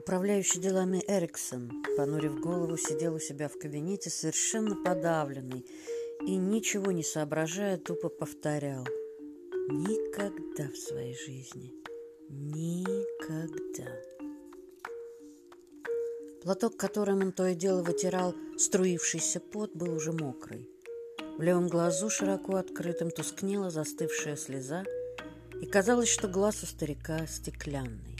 Управляющий делами Эриксон, понурив голову, сидел у себя в кабинете совершенно подавленный и, ничего не соображая, тупо повторял. Никогда в своей жизни. Никогда. Платок, которым он то и дело вытирал струившийся пот, был уже мокрый. В левом глазу широко открытым тускнела застывшая слеза, и казалось, что глаз у старика стеклянный.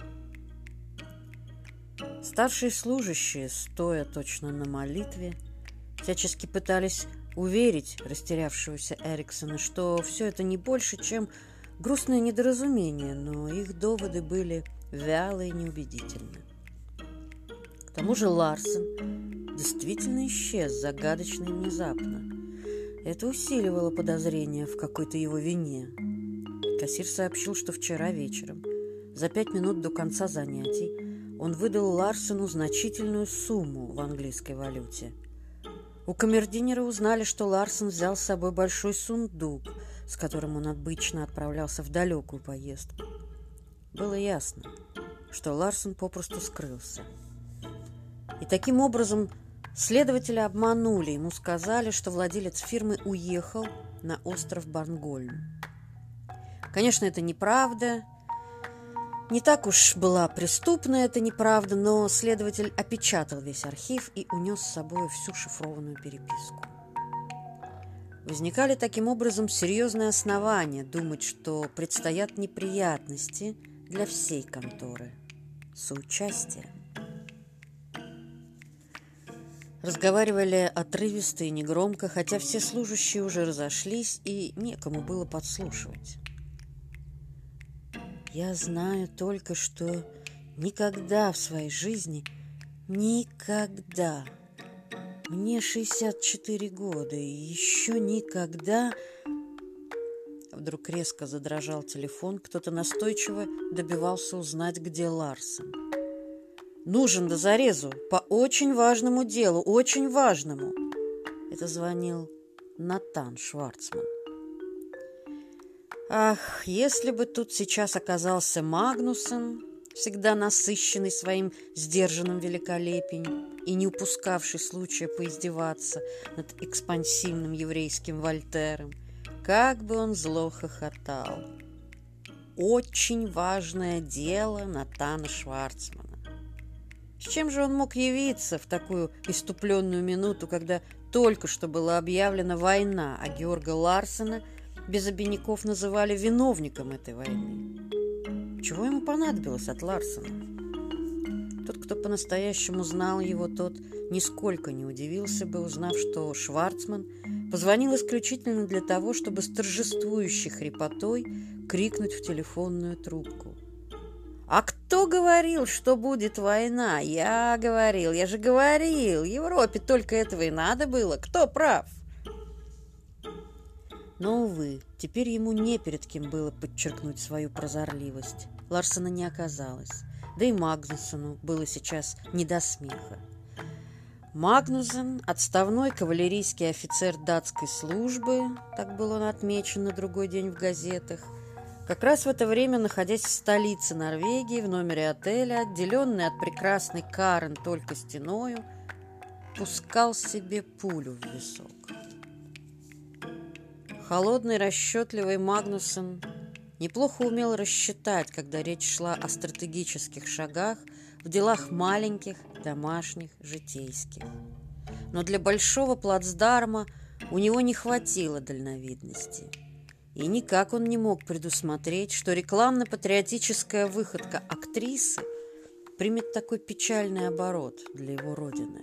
Старшие служащие, стоя точно на молитве, всячески пытались уверить растерявшегося Эриксона, что все это не больше, чем грустное недоразумение, но их доводы были вялы и неубедительны. К тому же Ларсен действительно исчез загадочно и внезапно. Это усиливало подозрение в какой-то его вине. Кассир сообщил, что вчера вечером, за пять минут до конца занятий, он выдал Ларсену значительную сумму в английской валюте. У камердинера узнали, что Ларсен взял с собой большой сундук, с которым он обычно отправлялся в далекую поездку. Было ясно, что Ларсен попросту скрылся. И таким образом следователи обманули, ему сказали, что владелец фирмы уехал на остров Барнгольм. Конечно, это неправда, не так уж была преступна эта неправда, но следователь опечатал весь архив и унес с собой всю шифрованную переписку. Возникали таким образом серьезные основания думать, что предстоят неприятности для всей конторы. Соучастие. Разговаривали отрывисто и негромко, хотя все служащие уже разошлись и некому было подслушивать. Я знаю только, что никогда в своей жизни, никогда, мне 64 года, и еще никогда... Вдруг резко задрожал телефон, кто-то настойчиво добивался узнать, где Ларсон. «Нужен до зарезу, по очень важному делу, очень важному!» Это звонил Натан Шварцман. Ах, если бы тут сейчас оказался Магнусон, всегда насыщенный своим сдержанным великолепием и не упускавший случая поиздеваться над экспансивным еврейским Вольтером, как бы он зло хохотал. Очень важное дело Натана Шварцмана. С чем же он мог явиться в такую иступленную минуту, когда только что была объявлена война, а Георга Ларсена – без обиняков называли виновником этой войны. Чего ему понадобилось от Ларсона? Тот, кто по-настоящему знал его, тот нисколько не удивился бы, узнав, что Шварцман позвонил исключительно для того, чтобы с торжествующей хрипотой крикнуть в телефонную трубку. «А кто говорил, что будет война? Я говорил, я же говорил, Европе только этого и надо было. Кто прав?» Но, увы, теперь ему не перед кем было подчеркнуть свою прозорливость. Ларсона не оказалось. Да и Магнусону было сейчас не до смеха. Магнузен, отставной кавалерийский офицер датской службы, так было он отмечен на другой день в газетах, как раз в это время, находясь в столице Норвегии, в номере отеля, отделенный от прекрасной Карен только стеною, пускал себе пулю в висок. Холодный, расчетливый Магнусон неплохо умел рассчитать, когда речь шла о стратегических шагах в делах маленьких, домашних, житейских. Но для большого плацдарма у него не хватило дальновидности. И никак он не мог предусмотреть, что рекламно-патриотическая выходка актрисы примет такой печальный оборот для его родины.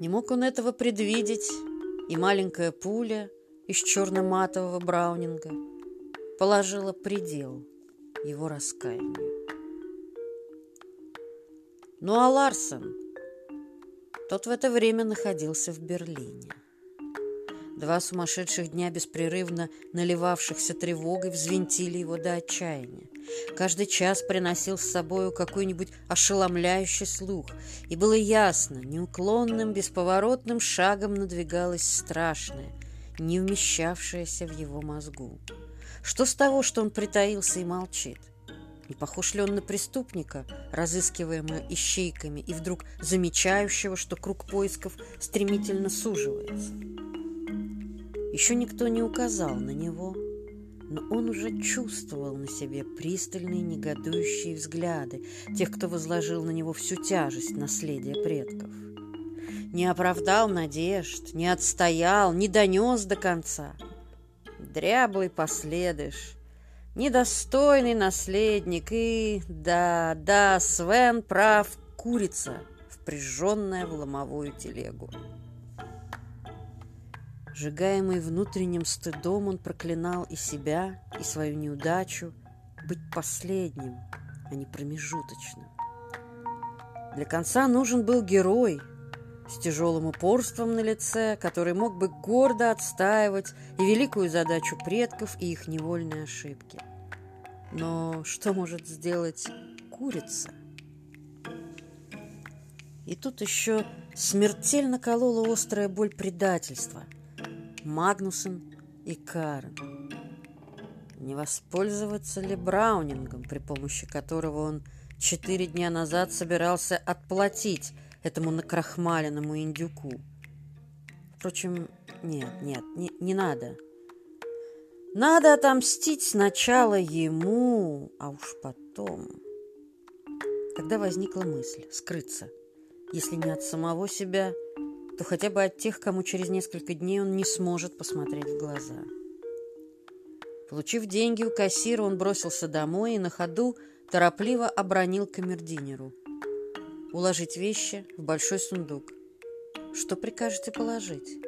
Не мог он этого предвидеть, и маленькая пуля из черно-матового браунинга положила предел его раскаянию. Ну а Ларсон, тот в это время находился в Берлине. Два сумасшедших дня, беспрерывно наливавшихся тревогой, взвинтили его до отчаяния. Каждый час приносил с собою какой-нибудь ошеломляющий слух, и было ясно, неуклонным, бесповоротным шагом надвигалось страшное, не вмещавшееся в его мозгу. Что с того, что он притаился и молчит? Не похож ли он на преступника, разыскиваемого ищейками, и вдруг замечающего, что круг поисков стремительно суживается? Еще никто не указал на него, но он уже чувствовал на себе пристальные негодующие взгляды тех, кто возложил на него всю тяжесть наследия предков. Не оправдал надежд, не отстоял, не донес до конца. Дряблый последыш, недостойный наследник и, да, да, Свен прав, курица, впряженная в ломовую телегу. Сжигаемый внутренним стыдом, он проклинал и себя, и свою неудачу, быть последним, а не промежуточным. Для конца нужен был герой с тяжелым упорством на лице, который мог бы гордо отстаивать и великую задачу предков, и их невольные ошибки. Но что может сделать курица? И тут еще смертельно колола острая боль предательства – Магнусон и Карен. Не воспользоваться ли Браунингом, при помощи которого он четыре дня назад собирался отплатить этому накрахмаленному индюку? Впрочем, нет, нет, не, не надо. Надо отомстить сначала ему, а уж потом. Тогда возникла мысль скрыться, если не от самого себя, то хотя бы от тех, кому через несколько дней он не сможет посмотреть в глаза. Получив деньги у кассира, он бросился домой и на ходу торопливо обронил камердинеру. Уложить вещи в большой сундук. Что прикажете положить?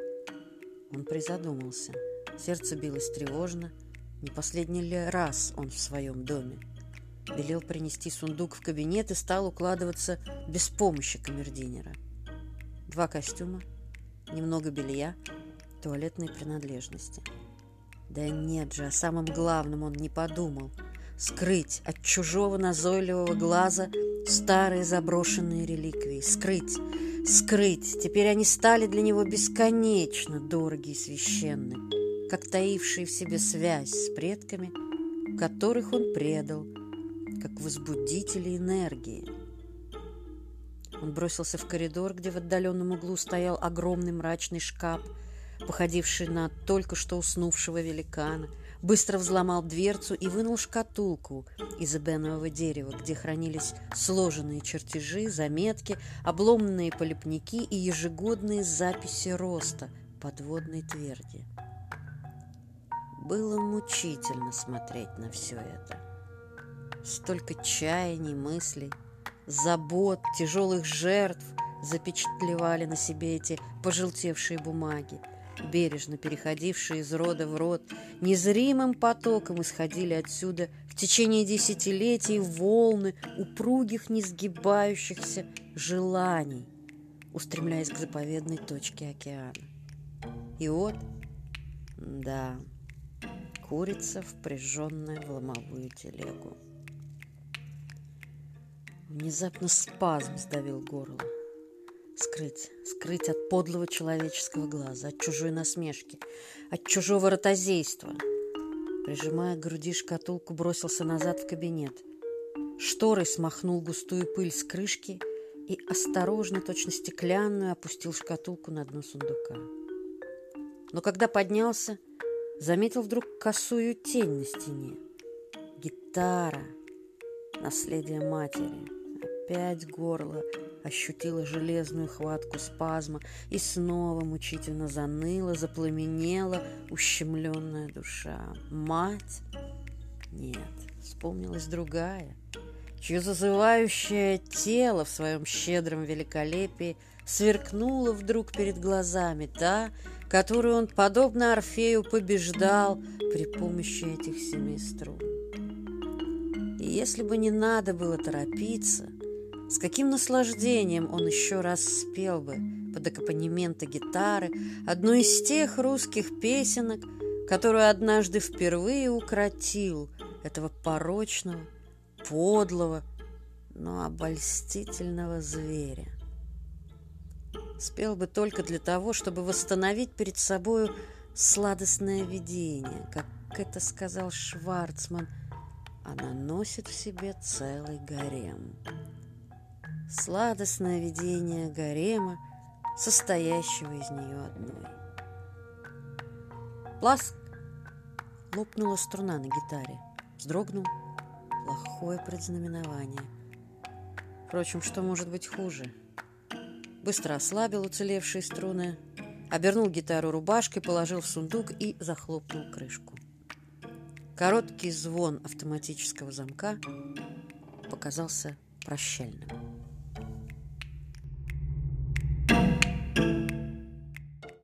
Он призадумался. Сердце билось тревожно. Не последний ли раз он в своем доме? Велел принести сундук в кабинет и стал укладываться без помощи камердинера два костюма, немного белья, туалетные принадлежности. Да нет же, о самом главном он не подумал. Скрыть от чужого назойливого глаза старые заброшенные реликвии. Скрыть, скрыть. Теперь они стали для него бесконечно дороги и священны, как таившие в себе связь с предками, которых он предал, как возбудители энергии. Он бросился в коридор, где в отдаленном углу стоял огромный мрачный шкаф, походивший на только что уснувшего великана, быстро взломал дверцу и вынул шкатулку из эбенового дерева, где хранились сложенные чертежи, заметки, обломанные полипники и ежегодные записи роста подводной тверди. Было мучительно смотреть на все это. Столько чаяний, мыслей – забот, тяжелых жертв запечатлевали на себе эти пожелтевшие бумаги, бережно переходившие из рода в род, незримым потоком исходили отсюда в течение десятилетий волны упругих, несгибающихся желаний, устремляясь к заповедной точке океана. И вот, да, курица, впряженная в ломовую телегу. Внезапно спазм сдавил горло. Скрыть, скрыть от подлого человеческого глаза, от чужой насмешки, от чужого ротозейства. Прижимая к груди шкатулку, бросился назад в кабинет. Шторой смахнул густую пыль с крышки и осторожно, точно стеклянную, опустил шкатулку на дно сундука. Но когда поднялся, заметил вдруг косую тень на стене. Гитара, наследие матери — опять горло ощутило железную хватку спазма и снова мучительно заныла, запламенела ущемленная душа. Мать? Нет, вспомнилась другая, чье зазывающее тело в своем щедром великолепии сверкнуло вдруг перед глазами та, которую он, подобно Орфею, побеждал при помощи этих семи струн. И если бы не надо было торопиться, с каким наслаждением он еще раз спел бы под аккомпанементы гитары одну из тех русских песенок, которую однажды впервые укротил этого порочного, подлого, но обольстительного зверя. Спел бы только для того, чтобы восстановить перед собою сладостное видение, как это сказал Шварцман, она носит в себе целый гарем. Сладостное видение гарема, состоящего из нее одной. Пласк! Лопнула струна на гитаре. Вздрогнул. Плохое предзнаменование. Впрочем, что может быть хуже? Быстро ослабил уцелевшие струны, обернул гитару рубашкой, положил в сундук и захлопнул крышку. Короткий звон автоматического замка показался прощальным.